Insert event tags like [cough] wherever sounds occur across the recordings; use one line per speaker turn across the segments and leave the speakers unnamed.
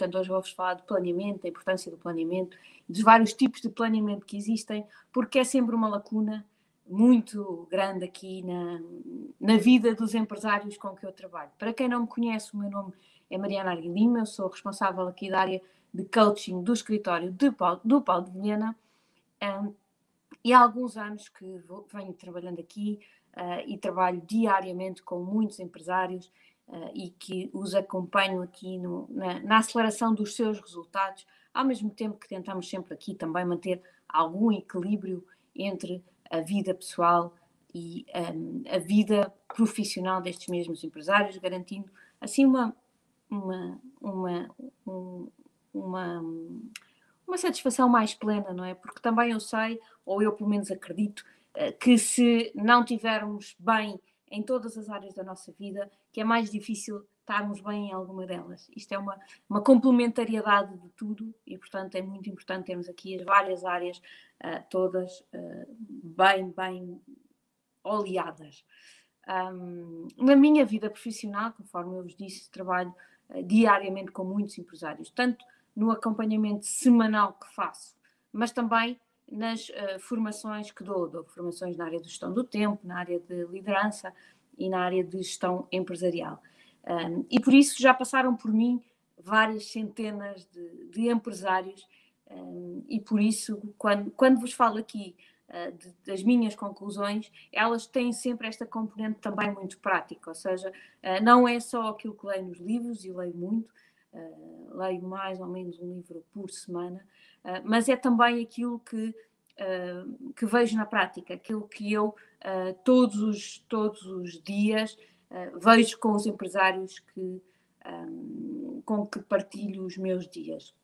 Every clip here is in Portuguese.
portanto hoje vou-vos falar de planeamento, da importância do planeamento, dos vários tipos de planeamento que existem, porque é sempre uma lacuna muito grande aqui na, na vida dos empresários com que eu trabalho. Para quem não me conhece, o meu nome é Mariana Arguilima, eu sou responsável aqui da área de coaching do escritório de Paulo, do Paulo de Vilhena um, e há alguns anos que vou, venho trabalhando aqui uh, e trabalho diariamente com muitos empresários uh, e que os acompanho aqui no, na, na aceleração dos seus resultados, ao mesmo tempo que tentamos sempre aqui também manter algum equilíbrio entre a vida pessoal e um, a vida profissional destes mesmos empresários, garantindo assim uma, uma, uma, um, uma, uma satisfação mais plena, não é? Porque também eu sei, ou eu pelo menos acredito, eh, que se não tivermos bem em todas as áreas da nossa vida, que é mais difícil estarmos bem em alguma delas. Isto é uma, uma complementariedade de tudo e, portanto, é muito importante termos aqui as várias áreas uh, todas uh, bem, bem oleadas. Um, na minha vida profissional, conforme eu vos disse, trabalho uh, diariamente com muitos empresários, tanto no acompanhamento semanal que faço, mas também nas formações que dou. Dou formações na área de gestão do tempo, na área de liderança e na área de gestão empresarial. Um, e por isso já passaram por mim várias centenas de, de empresários, um, e por isso, quando, quando vos falo aqui uh, de, das minhas conclusões, elas têm sempre esta componente também muito prática, ou seja, uh, não é só aquilo que leio nos livros, e leio muito, uh, leio mais ou menos um livro por semana, mas é também aquilo que, que vejo na prática, aquilo que eu todos, os, todos os dias uh, vejo com os empresários que, um, com que partilho os meus dias.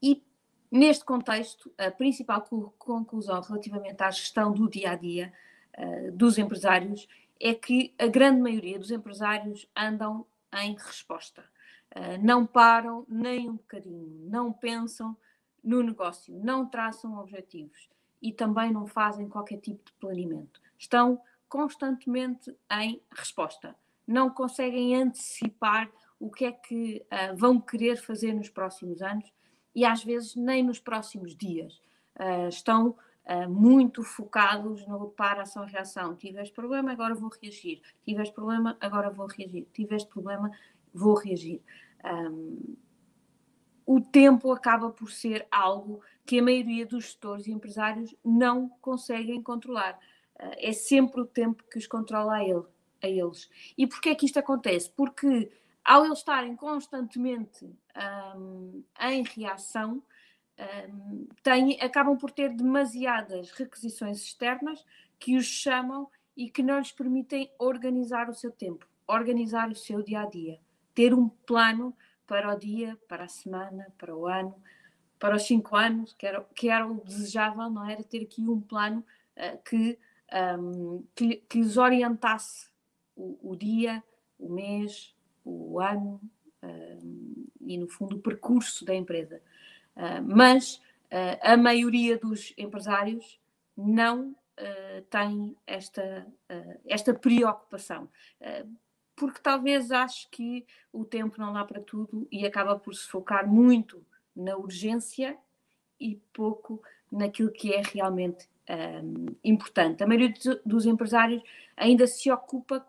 E neste contexto, a principal conclusão relativamente à gestão do dia a dia uh, dos empresários é que a grande maioria dos empresários andam em resposta. Uh, não param nem um bocadinho, não pensam no negócio, não traçam objetivos e também não fazem qualquer tipo de planeamento. Estão constantemente em resposta. Não conseguem antecipar o que é que uh, vão querer fazer nos próximos anos e às vezes nem nos próximos dias. Uh, estão uh, muito focados no para ação-reação. Tive este problema, agora vou reagir. Tive este problema, agora vou reagir. Tive este problema, vou reagir. Um, o tempo acaba por ser algo que a maioria dos gestores e empresários não conseguem controlar é sempre o tempo que os controla a, ele, a eles. E porquê é que isto acontece? Porque ao eles estarem constantemente um, em reação, um, têm, acabam por ter demasiadas requisições externas que os chamam e que não lhes permitem organizar o seu tempo, organizar o seu dia a dia, ter um plano para o dia, para a semana, para o ano, para os cinco anos, que era, que era o desejável, não era? Ter aqui um plano uh, que um, que, que lhes orientasse o, o, dia, o mês, o ano um, e, no fundo, o percurso da empresa. Uh, mas uh, a maioria dos empresários não uh, tem esta, esta preocupação porque talvez ache que o tempo não dá para tudo e acaba por se focar muito na urgência e pouco naquilo que é realmente um, importante. A maioria dos empresários ainda se ocupa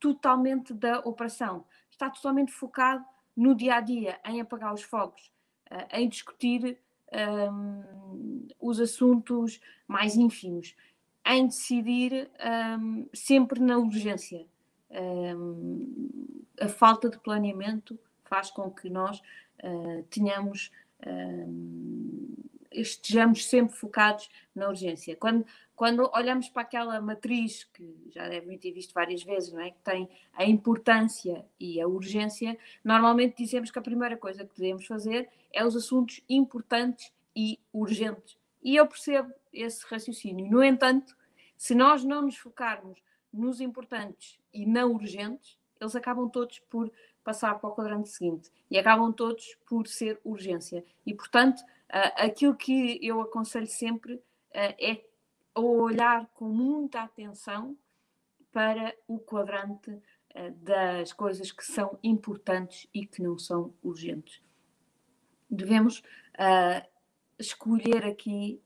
totalmente da operação, está totalmente focado no dia a dia, em apagar os fogos, uh, em discutir um, os assuntos mais ínfimos, em decidir um, sempre na urgência. A falta de planeamento faz com que nós uh, tenhamos estejamos sempre focados na urgência. Quando, quando olhamos para aquela matriz, que já devem ter visto várias vezes, não é? que tem a importância e a urgência, normalmente dizemos que a primeira coisa que devemos fazer é os assuntos importantes e urgentes. E eu percebo esse raciocínio. No entanto, se nós não nos focarmos nos importantes e não urgentes, eles acabam todos por passar para o quadrante seguinte e acabam todos por ser urgência. E, portanto, Uh, aquilo que eu aconselho sempre uh, é olhar com muita atenção para o quadrante uh, das coisas que são importantes e que não são urgentes. devemos escolher aqui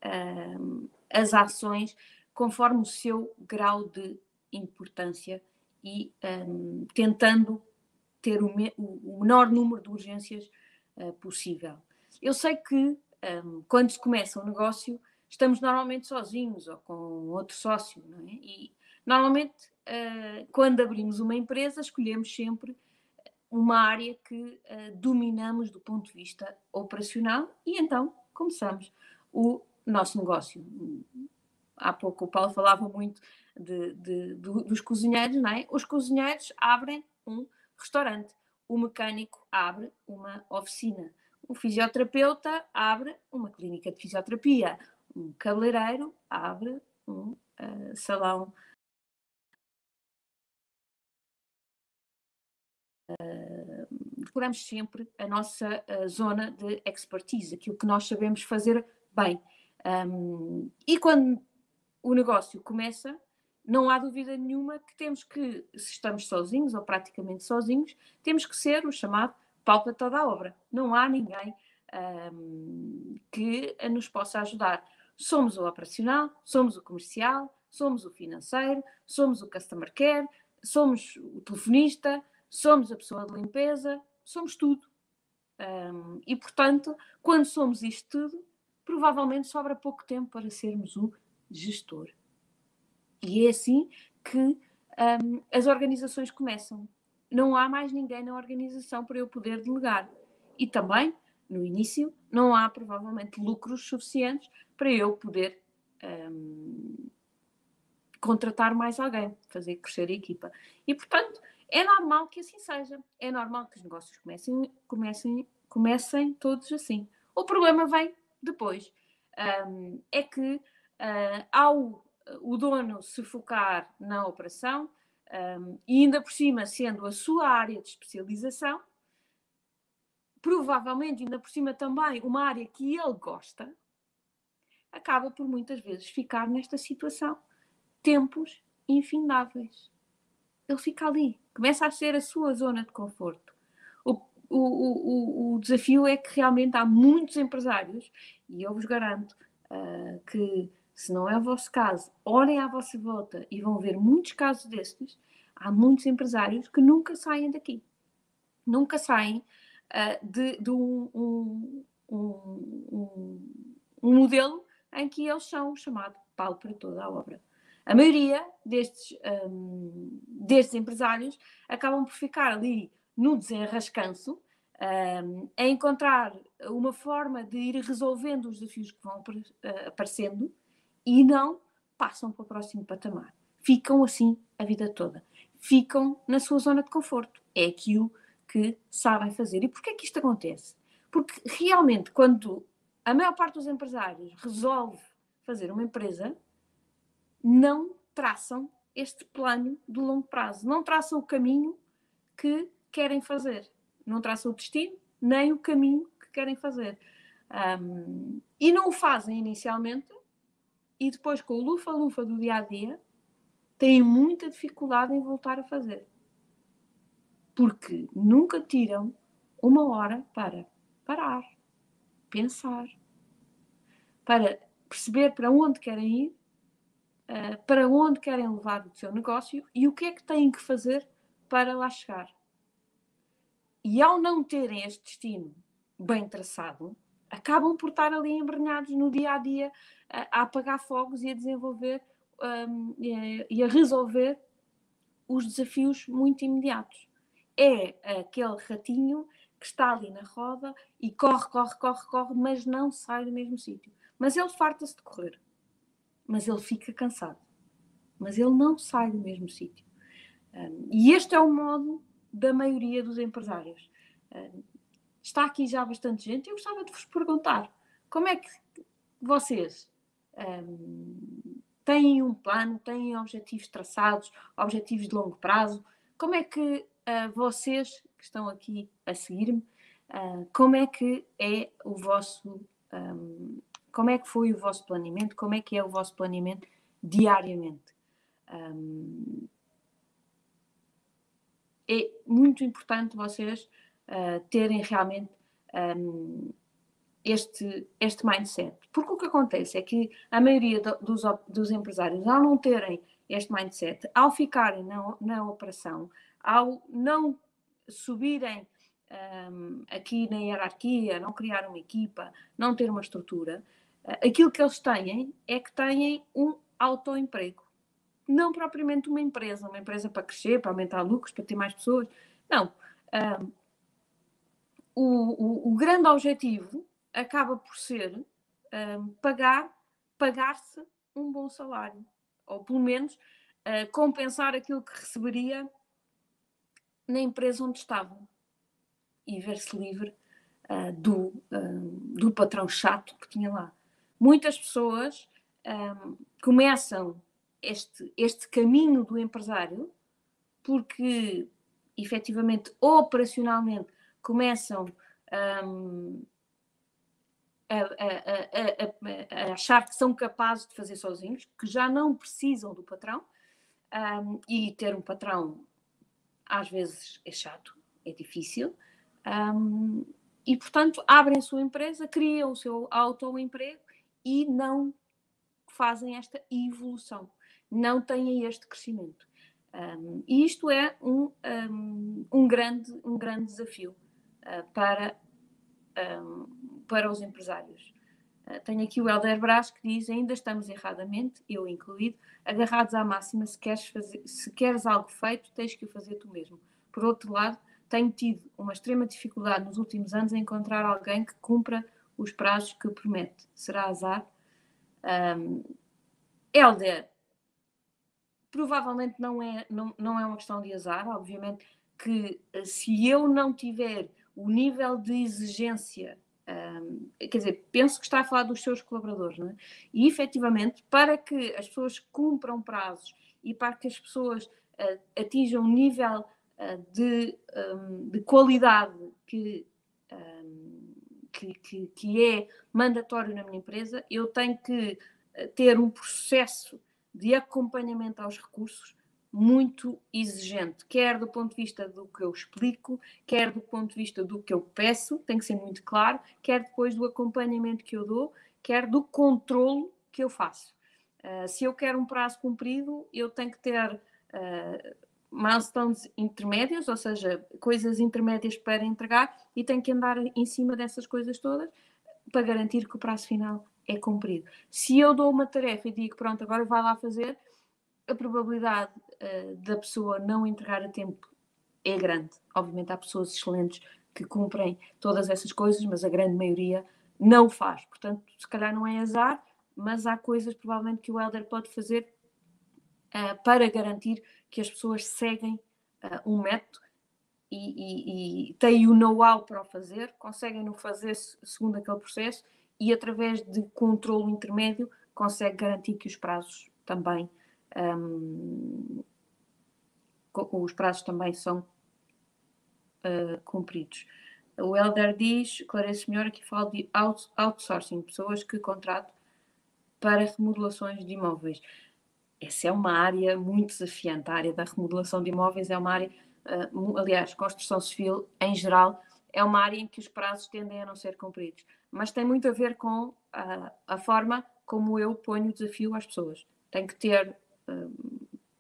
as ações conforme o seu grau de importância e um, tentando ter o, me, o, menor número de urgências uh, possível. Eu sei que um, quando se começa um negócio, estamos normalmente sozinhos ou com outro sócio, não é? E normalmente, uh, quando abrimos uma empresa, escolhemos sempre uma área que uh, dominamos do ponto de vista operacional e então começamos o nosso negócio. Há pouco o Paulo falava muito de, de, dos cozinheiros, não é? Os cozinheiros abrem um restaurante, o mecânico abre uma oficina, o fisioterapeuta abre uma clínica de fisioterapia, um cabeleireiro abre um uh, salão. Uh, procuramos sempre a nossa uh, zona de expertise, aquilo que nós sabemos fazer bem. Um, e quando o negócio começa, não há dúvida nenhuma que temos que, se estamos sozinhos ou praticamente sozinhos, temos que ser o chamado pau para toda a obra. Não há ninguém um, que nos possa ajudar. Somos o operacional, somos o comercial, somos o financeiro, somos o customer care, somos o telefonista, somos a pessoa de limpeza, somos tudo. Um, e, portanto, quando somos isto tudo, provavelmente sobra pouco tempo para sermos o gestor. E é assim que um, as organizações começam. Não há mais ninguém na organização para eu poder delegar. E também, no início, não há provavelmente lucros suficientes para eu poder um, contratar mais alguém, fazer crescer a equipa. E, portanto, é normal que assim seja. É normal que os negócios comecem, comecem, comecem todos assim. O problema vem depois. Um, é que uh, ao o dono se focar na operação um, e ainda por cima sendo a sua área de especialização, provavelmente ainda por cima também uma área que ele gosta, acaba por muitas vezes ficar nesta situação. Tempos infindáveis. Ele fica ali, começa a ser a sua zona de conforto. O, o, o, o desafio é que realmente há muitos empresários, e eu vos garanto uh, que se não é o vosso caso, olhem à vossa volta e vão ver muitos casos destes. Há muitos empresários que nunca saem daqui. Nunca saem uh, de, de um, um, um, um, modelo em que eles são chamado pau para toda a obra. A maioria destes, um, destes empresários acabam por ficar ali no desenrascanço, um, a encontrar uma forma de ir resolvendo os desafios que vão uh, aparecendo e não passam para o próximo patamar. Ficam assim a vida toda. Ficam na sua zona de conforto. É aquilo que sabem fazer. E porquê é que isto acontece? Porque realmente, quando a maior parte dos empresários resolve fazer uma empresa, não traçam este plano de longo prazo, não traçam o caminho que querem fazer, não traçam o destino, nem o caminho que querem fazer. Um, e não o fazem inicialmente e depois com o lufa-lufa do dia a dia têm muita dificuldade em voltar a fazer. Porque nunca tiram uma hora para parar, pensar, para perceber para onde querem ir, uh, para onde querem levar o seu negócio e o que é que têm que fazer para lá chegar. E ao não terem este destino bem traçado, acabam por estar ali embrenhados no dia a dia a, apagar fogos e a desenvolver um, e, e a resolver os desafios muito imediatos. É aquele ratinho que está ali na roda e corre, corre, corre, corre, mas não sai do mesmo sítio. Mas ele farta-se de correr. Mas ele fica cansado. Mas ele não sai do mesmo sítio. Um, e este é o modo da maioria dos empresários. Um, está aqui já bastante gente. Eu gostava de vos perguntar como é que vocês um, têm um plano, têm objetivos traçados, objetivos de longo prazo. Como é que uh, vocês que estão aqui a seguir-me, uh, como é que é o vosso, um, como é que foi o vosso planeamento, como é que é o vosso planeamento diariamente? Um, é muito importante vocês uh, terem realmente um, este, este mindset. Porque o que acontece é que a maioria dos, dos empresários, ao não terem este mindset, ao ficarem na, na operação, ao não subirem um, aqui na hierarquia, não criar uma equipa, não ter uma estrutura, uh, aquilo que eles têm é que têm um autoemprego. Não propriamente uma empresa, uma empresa para crescer, para aumentar lucros, para ter mais pessoas. Não. Um, o, o, o, grande objetivo acaba por ser um, pagar, pagar-se um bom salário, ou pelo menos uh, compensar aquilo que receberia na empresa onde estavam e ver-se livre uh, do, uh, do patrão chato que tinha lá. Muitas pessoas um, começam este, este caminho do empresário porque efetivamente operacionalmente começam um, a, a, a, a, achar que são capazes de fazer sozinhos, que já não precisam do patrão, um, e ter um patrão às vezes é chato, é difícil, um, e portanto abrem a sua empresa, criam o seu autoemprego e não fazem esta evolução, não têm este crescimento. Um, e isto é um, um, um, grande, um grande desafio para, para os empresários. Uh, tenho aqui o Helder Brás que diz: ainda estamos erradamente, eu incluído, agarrados à máxima: se queres, fazer, se queres algo feito, tens que o fazer tu mesmo. Por outro lado, tenho tido uma extrema dificuldade nos últimos anos em encontrar alguém que cumpra os prazos que promete. Será azar? Um, Helder, provavelmente não é, não, não é uma questão de azar, obviamente que eh, se eu não tiver o nível de exigência, um, quer dizer, penso que está a falar dos seus colaboradores, não é? E efetivamente, para que as pessoas cumpram prazos e para que as pessoas uh, atinjam um nível uh, de, um, de, qualidade que, um, que, que, que é mandatório na minha empresa, eu tenho que ter um processo de acompanhamento aos recursos muito exigente, quer do ponto de vista do que eu explico, quer do ponto de vista do que eu peço, tem que ser muito claro, quer depois do acompanhamento que eu dou, quer do controle que eu faço. Uh, se eu quero um prazo cumprido, eu tenho que ter uh, milestones intermédios, ou seja, coisas intermédias para entregar, e tenho que andar em cima dessas coisas todas para garantir que o prazo final é cumprido. Se eu dou uma tarefa e digo, pronto, agora vai lá fazer, a probabilidade uh, da pessoa não entregar a tempo é grande. Obviamente há pessoas excelentes que cumprem todas essas coisas, mas a grande maioria não faz. Portanto, se calhar não é azar, mas há coisas provavelmente que o Elder pode fazer uh, para garantir que as pessoas seguem uh, um método e, e, e têm o know-how para o fazer, conseguem no fazer segundo aquele processo e através de controle intermédio consegue garantir que os prazos também um, os prazos também são uh, cumpridos. O Helder diz, Clarice Melhor aqui fala de outsourcing, pessoas que contrato para remodelações de imóveis. Essa é uma área muito desafiante, a área da remodelação de imóveis é uma área, uh, aliás, construção civil em geral, é uma área em que os prazos tendem a não ser cumpridos mas tem muito a ver com a, a forma como eu ponho o desafio às pessoas. Tem que ter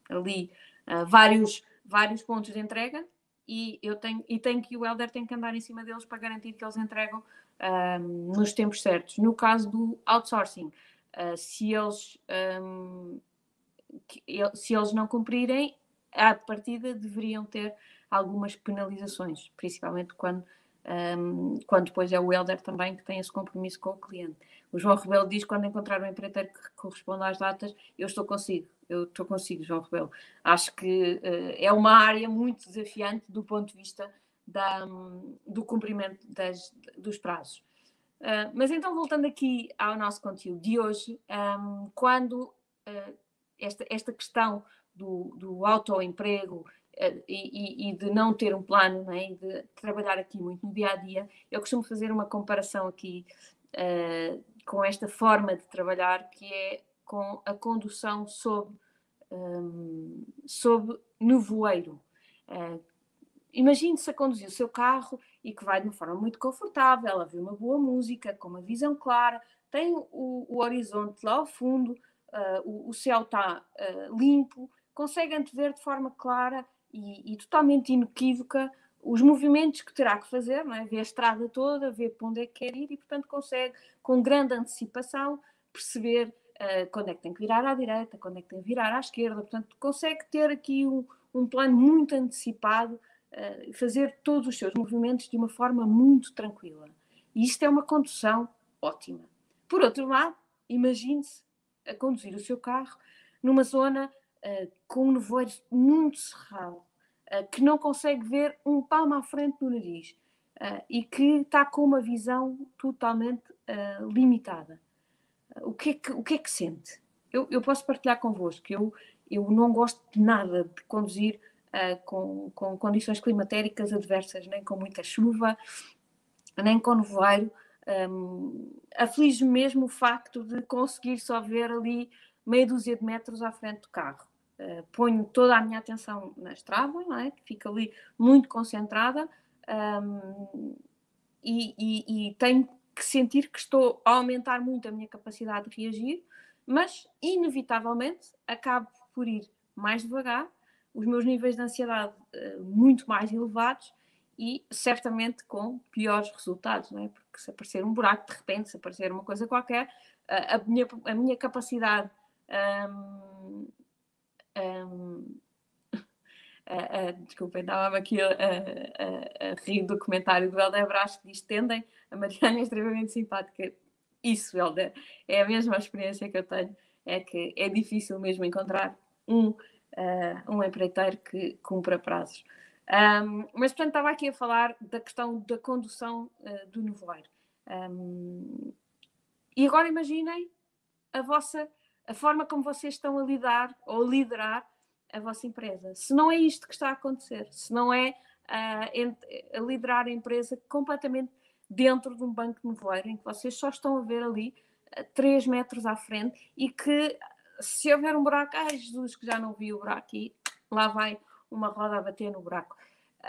ali uh, vários, vários pontos de entrega e eu tenho e tenho que o Elder tem que andar em cima deles para garantir que eles entregam uh, nos tempos certos. No caso do outsourcing, se eles um, que, se eles não cumprirem, à partida deveriam ter algumas penalizações, principalmente quando um, quando depois é o Helder também que tem esse compromisso com o cliente. O João Rebelo diz quando encontrar um empreiteiro que corresponda às datas, eu estou consigo, eu estou consigo, João Rebelo. Acho que uh, é uma área muito desafiante do ponto de vista da, um, do cumprimento das, dos prazos. Uh, mas então, voltando aqui ao nosso conteúdo de hoje, um, quando uh, esta, esta questão do, do autoemprego e, e, de não ter um plano, né, e de trabalhar aqui muito no dia a dia, eu costumo fazer uma comparação aqui uh, com esta forma de trabalhar que é com a condução sob, um, sob nevoeiro. Uh, Imagine-se a conduzir o seu carro e que vai de uma forma muito confortável, a ver uma boa música, com uma visão clara, tem o, o horizonte lá ao fundo, uh, o, o, céu está uh, limpo, consegue antever de forma clara e, e, totalmente inequívoca os movimentos que terá que fazer, não é? a estrada toda, vê para onde é que quer ir e, portanto, consegue, com grande antecipação, perceber uh, quando é que tem que virar à direita, quando é que tem que virar à esquerda, portanto, consegue ter aqui um, um plano muito antecipado, uh, fazer todos os seus movimentos de uma forma muito tranquila. E isto é uma condução ótima. Por outro lado, imagine-se a conduzir o seu carro numa zona uh, com um nevoeiro muito cerrado, uh, que não consegue ver um palmo à frente do nariz uh, e que está com uma visão totalmente limitada. o, que é que, o que é que sente? Eu, eu posso partilhar convosco que eu, eu não gosto de nada de conduzir com, com condições climatéricas adversas, nem com muita chuva, nem com nevoeiro. Um, aflige mesmo o facto de conseguir só ver ali meia dúzia de metros à frente do carro. Uh, ponho toda a minha atenção na estrada, não é? fica ali muito concentrada um, e, e, e, tenho que sentir que estou a aumentar muito a minha capacidade de reagir, mas inevitavelmente acabo por ir mais devagar, os meus níveis de ansiedade uh, muito mais elevados e certamente com piores resultados, não é? Porque se aparecer um buraco de repente, se aparecer uma coisa qualquer, a, minha, a minha capacidade um, um, [laughs] desculpem, estava aqui a, a, a, rir do comentário do Helder Brás que diz tendem, a Mariana é extremamente simpática. Isso, Helder, é a mesma experiência que eu tenho, é que é difícil mesmo encontrar um, uh, um empreiteiro que cumpra prazos. Um, mas, portanto, estava aqui a falar da questão da condução uh, do nevoeiro. Um, e agora imaginem a vossa, a forma como vocês estão a lidar ou a liderar a vossa empresa. Se não é isto que está a acontecer, se não é uh, a liderar a empresa completamente dentro de um banco de nevoeiro, em que vocês só estão a ver ali uh, 3 metros à frente e que se houver um buraco, ai Jesus, que já não vi o buraco e lá vai uma roda a bater no buraco.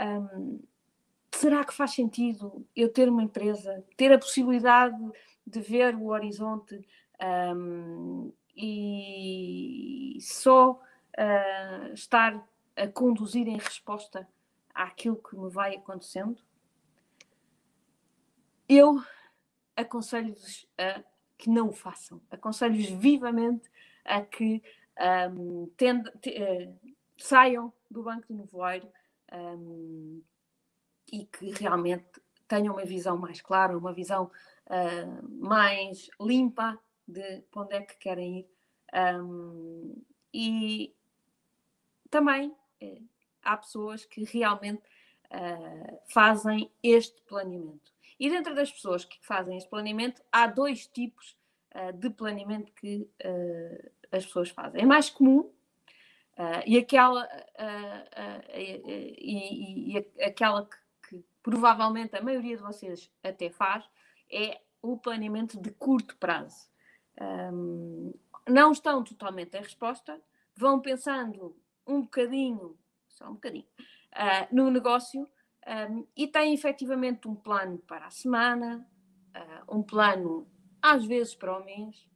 Um, será que faz sentido eu ter uma empresa, ter a possibilidade de ver o horizonte um, e só uh, estar a conduzir em resposta àquilo que me vai acontecendo? Eu aconselho-vos a que não o façam. Aconselho-vos vivamente a que um, uh, saiam do banco de nevoeiro um, e que realmente tenham uma visão mais clara, uma visão uh, mais limpa de para onde é que querem ir. Um, e também eh, há pessoas que realmente uh, fazem este planeamento. E dentro das pessoas que fazem este planeamento, há dois tipos uh, de planeamento que uh, as pessoas fazem. É mais comum e aquela, e, e, aquela que, que, provavelmente a maioria de vocês até faz é o planeamento de curto prazo. Um, não estão totalmente em resposta, vão pensando um bocadinho, só um bocadinho, no negócio um, e têm efetivamente um plano para a semana, um plano às vezes para o mês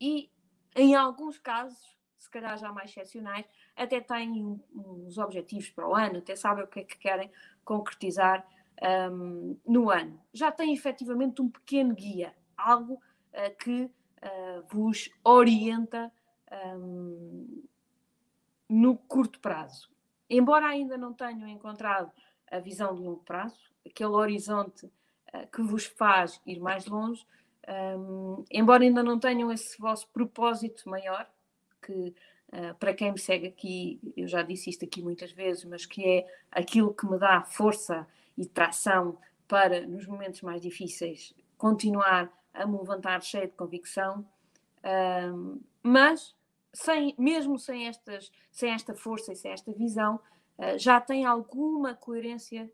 e, em alguns casos, se calhar já mais excepcionais, até têm uns objetivos para o ano, até sabem o que é que querem concretizar um, no ano. Já têm efetivamente um pequeno guia, algo uh, que uh, vos orienta um, no curto prazo. Embora ainda não tenham encontrado a visão de longo prazo, aquele horizonte uh, que vos faz ir mais longe, um, embora ainda não tenham esse vosso propósito maior, que uh, para quem me segue aqui, eu já disse isto aqui muitas vezes, mas que é aquilo que me dá força e tração para, nos momentos mais difíceis, continuar a me levantar cheio de convicção, uh, mas sem, mesmo sem, estas, sem esta força e sem esta visão, uh, já tem alguma coerência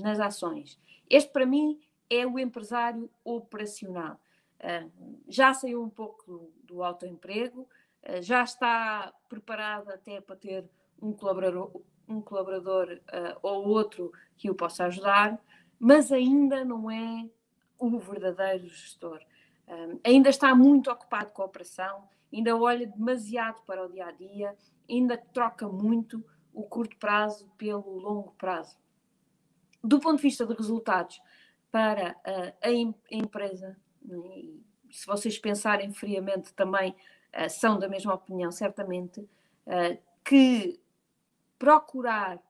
nas ações. Este, para mim, é o empresário operacional. já saiu um pouco do, do autoemprego, eh, já está preparada até para ter um colaborador, um colaborador uh, ou outro que o possa ajudar, mas ainda não é o verdadeiro gestor. Um, ainda está muito ocupado com a operação, ainda olha demasiado para o dia a dia, ainda troca muito o curto prazo pelo longo prazo. Do ponto de vista de resultados para uh, a, a, empresa, né, e se vocês pensarem friamente também uh, são da mesma opinião, certamente, uh, que procurar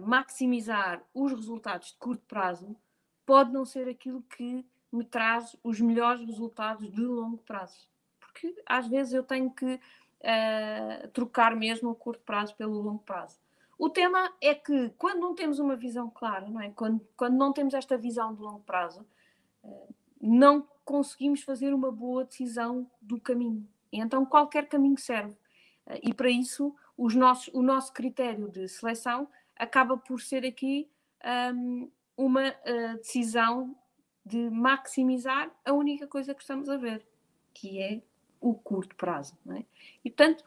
maximizar os resultados de curto prazo pode não ser aquilo que me traz os melhores resultados de longo prazo. Porque às vezes eu tenho que uh, trocar mesmo o curto prazo pelo longo prazo. O tema é que quando não temos uma visão clara, não é? quando, quando não temos esta visão de longo prazo, uh, não conseguimos fazer uma boa decisão do caminho. Então qualquer caminho serve. Uh, e para isso os nossos, o nosso critério de seleção acaba por ser aqui um, uma uh, decisão de maximizar a única coisa que estamos a ver, que é o curto prazo. É? E, portanto,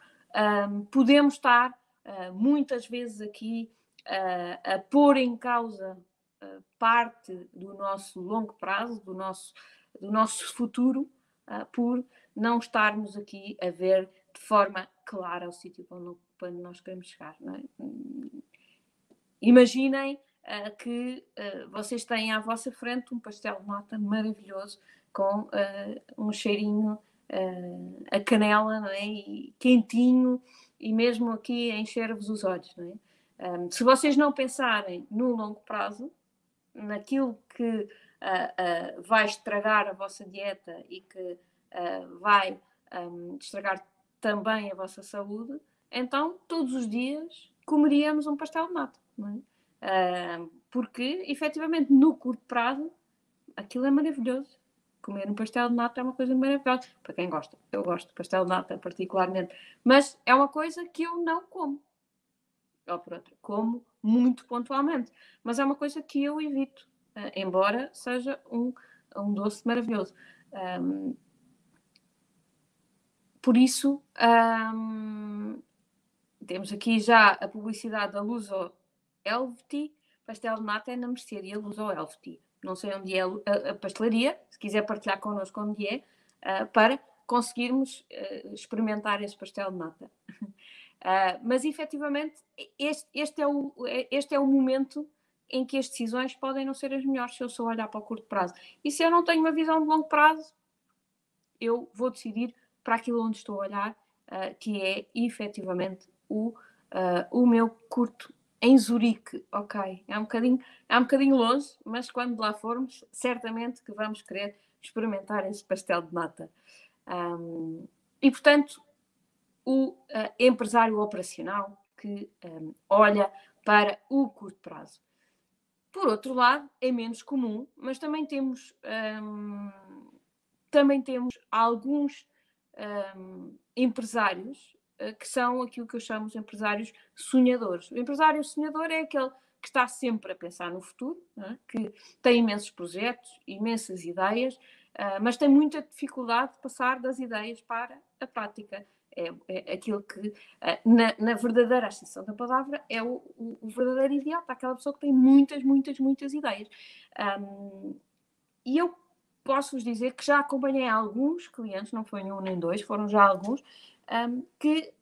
um, podemos estar uh, muitas vezes aqui uh, a pôr em causa uh, parte do nosso longo prazo, do nosso, do nosso futuro, por não estarmos aqui a ver de forma clara o sítio para onde nós queremos chegar. É? Imaginem uh, que uh, vocês têm à vossa frente um pastel de nata maravilhoso com uh, um cheirinho a canela, não é? E quentinho e mesmo aqui encher-vos os olhos, não é? Um, se vocês não pensarem no longo prazo, naquilo que vai estragar a vossa dieta e que vai um, estragar também a vossa saúde, então todos os dias comeríamos um pastel de nata. Não é? Uh, porque, efetivamente, no curto prazo, aquilo é maravilhoso. Comer um pastel de nata é uma coisa maravilhosa. Para quem gosta, eu gosto de pastel de nata particularmente. Mas é uma coisa que eu não como. Ou por outra, como muito pontualmente. Mas é uma coisa que eu evito, uh, embora seja um, um doce maravilhoso. Um, por isso, um, temos aqui já a publicidade da Luso Elveti, pastel de nata é na mercearia Luz ou Elveti. Não sei onde é a, pastelaria, se quiser partilhar connosco onde é, uh, para conseguirmos uh, experimentar esse pastel de nata. Uh, [laughs] mas efetivamente, este, este, é o, este é o momento em que as decisões podem não ser as melhores se eu só olhar para o curto prazo. E se eu não tenho uma visão de longo prazo, eu vou decidir para aquilo onde estou a olhar, que é efetivamente o, o meu curto em Zurique, ok, é um bocadinho, é um bocadinho longe, mas quando lá formos, certamente que vamos querer experimentar esse pastel de nata. Um, e, portanto, o uh, empresário operacional que um, olha para o curto prazo. Por outro lado, é menos comum, mas também temos, um, também temos alguns empresários que são aquilo que eu chamo de empresários sonhadores. O empresário sonhador é aquele que está sempre a pensar no futuro, é? que tem imensos projetos, imensas ideias, uh, mas tem muita dificuldade de passar das ideias para a prática. É, é aquilo que, uh, na, na, verdadeira extensão da palavra, é o, o, o, verdadeiro idiota, aquela pessoa que tem muitas, muitas, muitas ideias. Um, e eu posso vos dizer que já acompanhei alguns clientes, não foi um nem dois, foram já alguns, um, que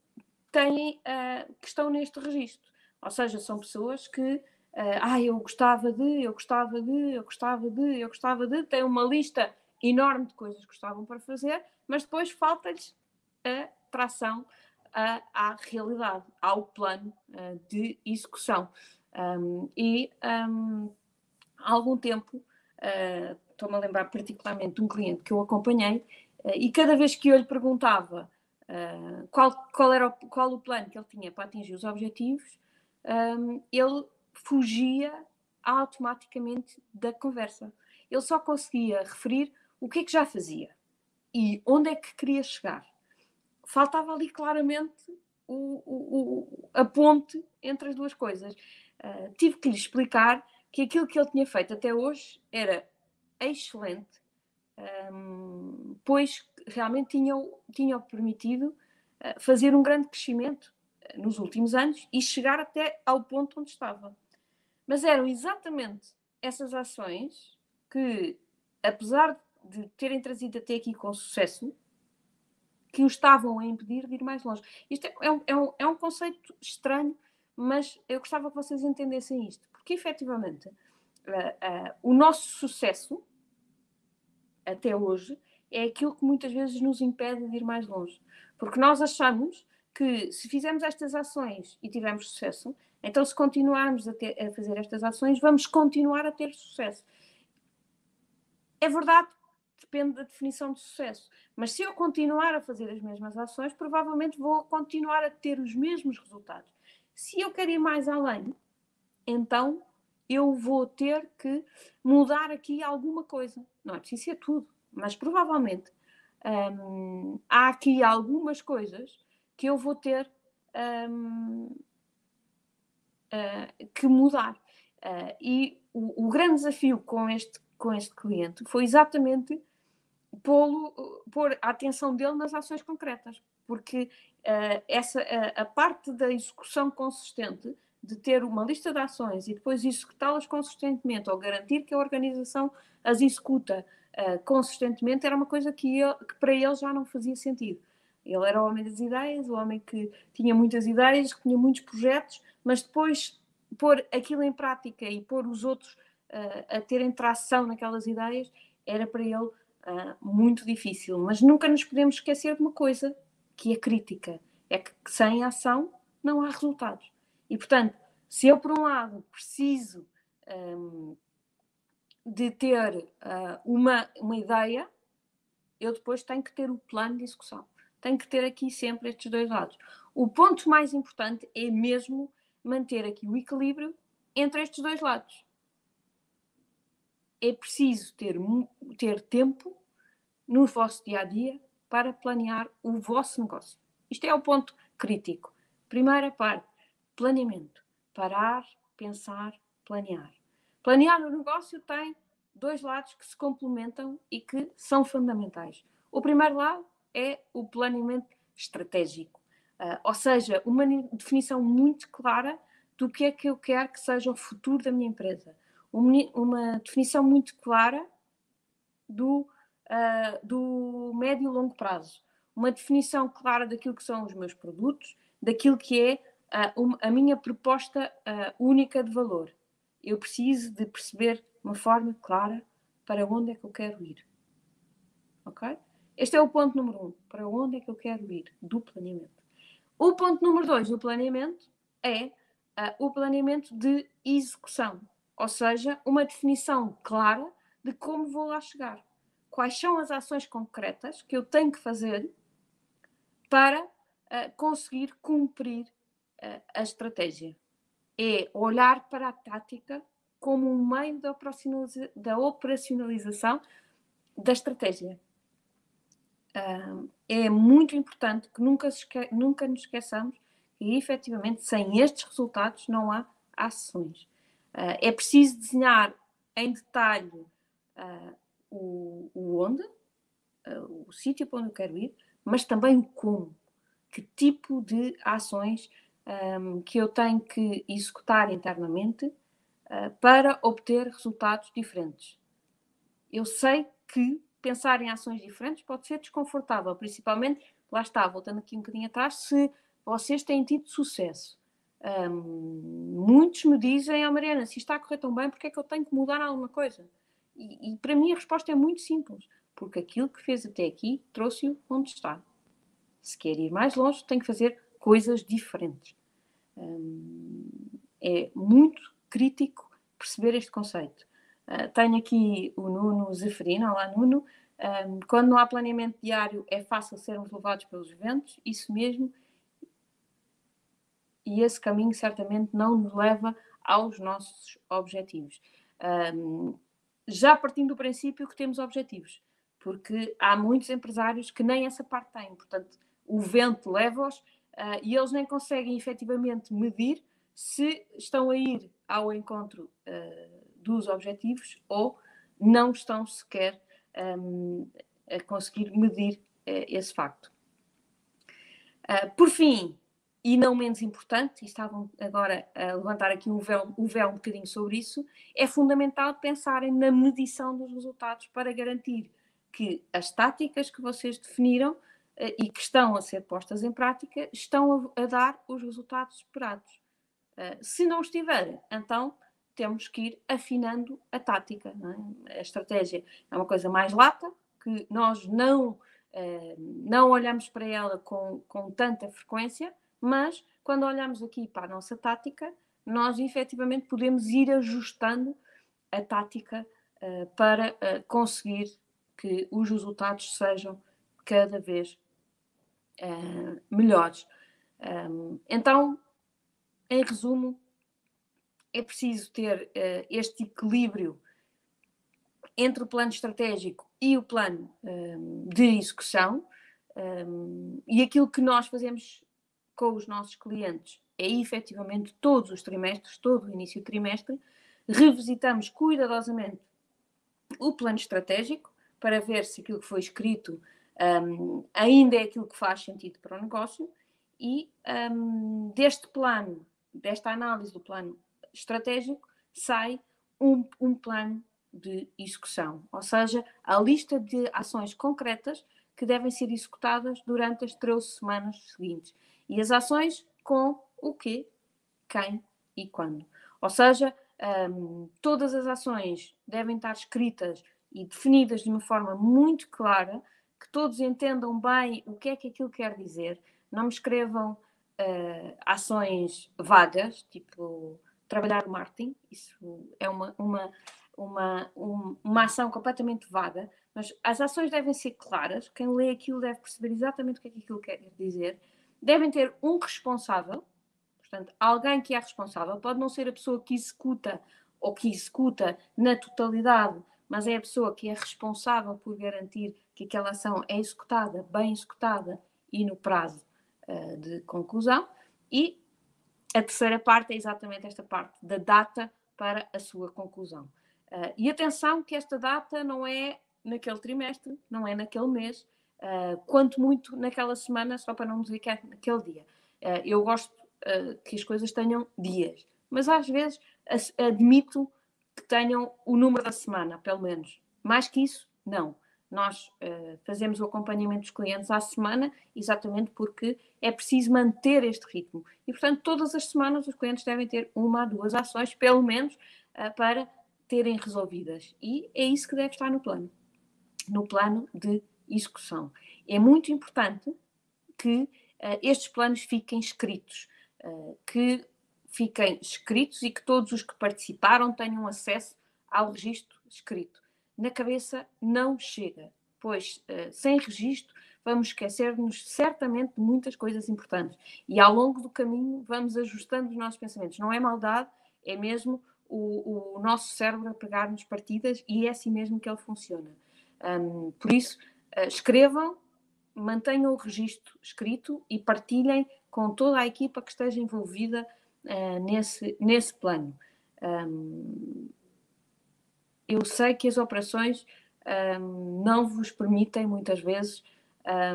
têm, uh, que estão neste registro. Ou seja, são pessoas que, uh, ah, eu gostava de, eu gostava de, eu gostava de, eu gostava de, têm uma lista enorme de coisas que gostavam para fazer, mas depois falta-lhes a tração uh, à realidade, ao plano uh, de execução. Um, e um, há algum tempo, uh, estou-me a lembrar particularmente de um cliente que eu acompanhei, e cada vez que eu lhe perguntava uh, qual, qual era o, qual o plano que ele tinha para atingir os objetivos, um, ele fugia automaticamente da conversa. Ele só conseguia referir o que é que já fazia e onde é que queria chegar. Faltava ali claramente o, o, a ponte entre as duas coisas. Uh, tive que lhe explicar que aquilo que ele tinha feito até hoje era excelente, um, pois realmente tinham, tinham permitido uh, fazer um grande crescimento uh, nos últimos anos e chegar até ao ponto onde estava. Mas eram exatamente essas ações que, apesar de terem trazido até aqui com sucesso, que o estavam a impedir de ir mais longe. Isto é, é, um, é, um, é um conceito estranho, mas eu gostava que vocês entendessem isto, porque efetivamente uh, uh, o nosso sucesso até hoje é aquilo que muitas vezes nos impede de ir mais longe. Porque nós achamos que se fizermos estas ações e tivermos sucesso, então se continuarmos a, ter, a fazer estas ações, vamos continuar a ter sucesso. É verdade depende da definição de sucesso. Mas se eu continuar a fazer as mesmas ações, provavelmente vou continuar a ter os mesmos resultados. Se eu quero ir mais além, então eu vou ter que mudar aqui alguma coisa. Não é preciso ser tudo, mas provavelmente hum, há aqui algumas coisas que eu vou ter hum, uh, que mudar. Uh, e o, o, grande desafio com este, com este cliente foi exatamente pôr a atenção dele nas ações concretas, porque uh, essa, uh, a parte da execução consistente, de ter uma lista de ações e depois executá-las consistentemente, ou garantir que a organização as executa uh, consistentemente, era uma coisa que, ele, que para ele já não fazia sentido. Ele era o homem das ideias, o homem que tinha muitas ideias, que tinha muitos projetos, mas depois pôr aquilo em prática e pôr os outros a terem tração naquelas ideias, era para ele uh, muito difícil. Mas nunca nos podemos esquecer de uma coisa, que é crítica. É que sem ação não há resultados. E, portanto, se eu, por um lado, preciso um, de ter uh, uma, uma ideia, eu depois tenho que ter o plano de execução. Tenho que ter aqui sempre estes dois lados. O ponto mais importante é mesmo manter aqui o equilíbrio entre estes dois lados é preciso ter, ter tempo no vosso dia a dia para planear o vosso negócio. Isto é o ponto crítico. Primeira parte: planeamento. Parar, pensar, planear. Planear o negócio tem dois lados que se complementam e que são fundamentais. O primeiro lado é o planeamento estratégico, uh, ou seja, uma definição muito clara do que é que eu quero que seja o futuro da minha empresa uma definição muito clara do, uh, do médio e longo prazo, uma definição clara daquilo que são os meus produtos, daquilo que é uh, um, a minha proposta única de valor. Eu preciso de perceber uma forma clara para onde é que eu quero ir. Ok? Este é o ponto número um. Para onde é que eu quero ir? Do planeamento. O ponto número dois do planeamento é o planeamento de execução ou seja, uma definição clara de como vou lá chegar. Quais são as ações concretas que eu tenho que fazer para uh, conseguir cumprir uh, a estratégia. É olhar para a tática como um meio da, operacionaliza da operacionalização da estratégia. É muito importante que nunca, nunca nos esqueçamos que, efetivamente, sem estes resultados não há ações. Uh, é preciso desenhar em detalhe uh, o, o, onde, uh, o sítio para onde eu quero ir, mas também o como. Que tipo de ações um, que eu tenho que executar internamente para obter resultados diferentes. Eu sei que pensar em ações diferentes pode ser desconfortável, principalmente, lá está, voltando aqui um bocadinho atrás, se vocês têm tido sucesso. Um, muitos me dizem, ah, Mariana, se está a correr tão bem, porque é que eu tenho que mudar alguma coisa? E, e para mim a resposta é muito simples, porque aquilo que fez até aqui trouxe-o onde está. Se quer ir mais longe, tem que fazer coisas diferentes. Um, é muito crítico perceber este conceito. Uh, tenho aqui o Nuno Zeferino, olá Nuno. Um, quando não há planeamento diário, é fácil sermos levados pelos ventos, isso mesmo, e esse caminho certamente não nos leva aos nossos objetivos. Um, já partindo do princípio que temos objetivos, porque há muitos empresários que nem essa parte têm, portanto, o vento leva-os uh, e eles nem conseguem efetivamente medir se estão a ir ao encontro uh, dos objetivos ou não estão sequer um, a conseguir medir uh, esse facto. por fim, e não menos importante, e estavam agora a levantar aqui o véu, o véu um bocadinho sobre isso, é fundamental pensarem na medição dos resultados para garantir que as táticas que vocês definiram e que estão a ser postas em prática estão a, a dar os resultados esperados. Uh, se não estiverem, então temos que ir afinando a tática. É? A estratégia é uma coisa mais lata, que nós não, uh, não olhamos para ela com, com tanta frequência, mas quando olhamos aqui para a nossa tática, nós efetivamente podemos ir ajustando a tática para conseguir que os resultados sejam cada vez uh, melhores. Um, então, em resumo, é preciso ter este equilíbrio entre o plano estratégico e o plano um, de execução. Um, e aquilo que nós fazemos com os nossos clientes é efetivamente todos os trimestres, todo o início do trimestre, revisitamos cuidadosamente o plano estratégico para ver se aquilo que foi escrito um, ainda é aquilo que faz sentido para o negócio e um, deste plano, desta análise do plano estratégico, sai um, um plano de execução, ou seja, a lista de ações concretas que devem ser executadas durante as 13 semanas seguintes. E as ações com o quê, quem e quando. Ou seja, um, todas as ações devem estar escritas e definidas de uma forma muito clara, que todos entendam bem o que é que aquilo quer dizer. Não me escrevam uh, ações vagas, tipo trabalhar marketing, isso é uma, uma, uma, uma ação completamente vaga, mas as ações devem ser claras, quem lê aquilo deve perceber exatamente o que é que aquilo quer dizer devem ter um responsável, portanto, alguém que é responsável, pode não ser a pessoa que executa ou que executa na totalidade, mas é a pessoa que é responsável por garantir que aquela ação é executada, bem executada e no prazo uh, de conclusão. E a terceira parte é exatamente esta parte da data para a sua conclusão. Uh, e atenção que esta data não é naquele trimestre, não é naquele mês, uh, quanto muito naquela semana, só para não dizer que é naquele dia. Uh, eu gosto que as coisas tenham dias, mas às vezes admito que tenham o número da semana, pelo menos. Mais que isso, não. Nós fazemos o acompanhamento dos clientes à semana, exatamente porque é preciso manter este ritmo. E, portanto, todas as semanas os clientes devem ter uma ou duas ações, pelo menos, para terem resolvidas. E é isso que deve estar no plano. No plano de execução. É muito importante que uh, estes planos fiquem escritos, uh, que fiquem escritos e que todos os que participaram tenham acesso ao registro escrito. Na cabeça não chega, pois uh, sem registro vamos esquecer-nos certamente de muitas coisas importantes e ao longo do caminho vamos ajustando os nossos pensamentos. Não é maldade, é mesmo o, o nosso cérebro a pegar-nos partidas e é assim mesmo que ele funciona. Um, por isso, uh, escrevam, mantenham o registro escrito e partilhem com toda a equipa que esteja envolvida uh, nesse, nesse plano. Um, eu sei que as operações um, não vos permitem, muitas vezes,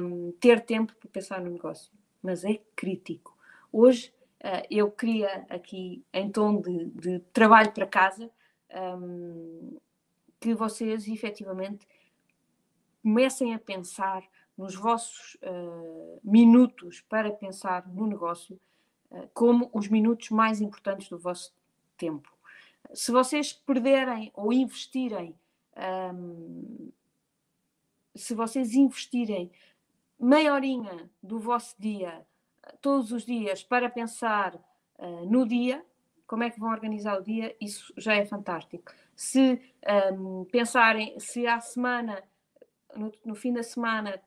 um, ter tempo para pensar no negócio, mas é crítico. Hoje, uh, eu queria aqui, em tom de, de trabalho para casa, um, que vocês efetivamente comecem a pensar nos vossos uh, minutos para pensar no negócio uh, como os minutos mais importantes do vosso tempo. Se vocês perderem ou investirem, um, se vocês investirem meia horinha do vosso dia, todos os dias, para pensar uh, no dia, como é que vão organizar o dia, isso já é fantástico. Se um, pensarem, se à semana no, no fim da semana,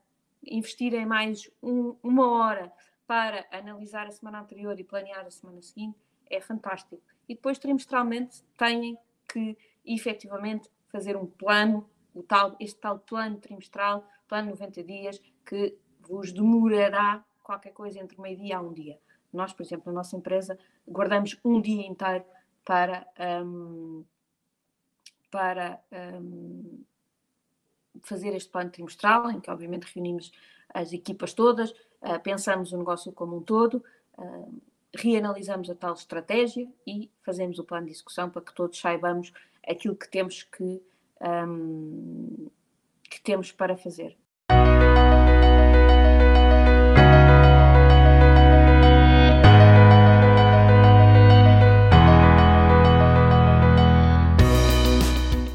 investirem mais um, uma hora para analisar a semana anterior e planear a semana seguinte, é fantástico. E depois, trimestralmente, têm que efetivamente fazer um plano, o tal, este tal plano trimestral, plano 90 dias, que vos demorará qualquer coisa entre meio-dia a um dia. Nós, por exemplo, na nossa empresa, guardamos um dia inteiro para, um, para um, fazer este plano trimestral, em que obviamente reunimos as equipas todas, uh, pensamos o negócio como um todo, uh, reanalisamos a tal estratégia e fazemos o plano de execução para que todos saibamos aquilo que temos que, um, que temos para fazer.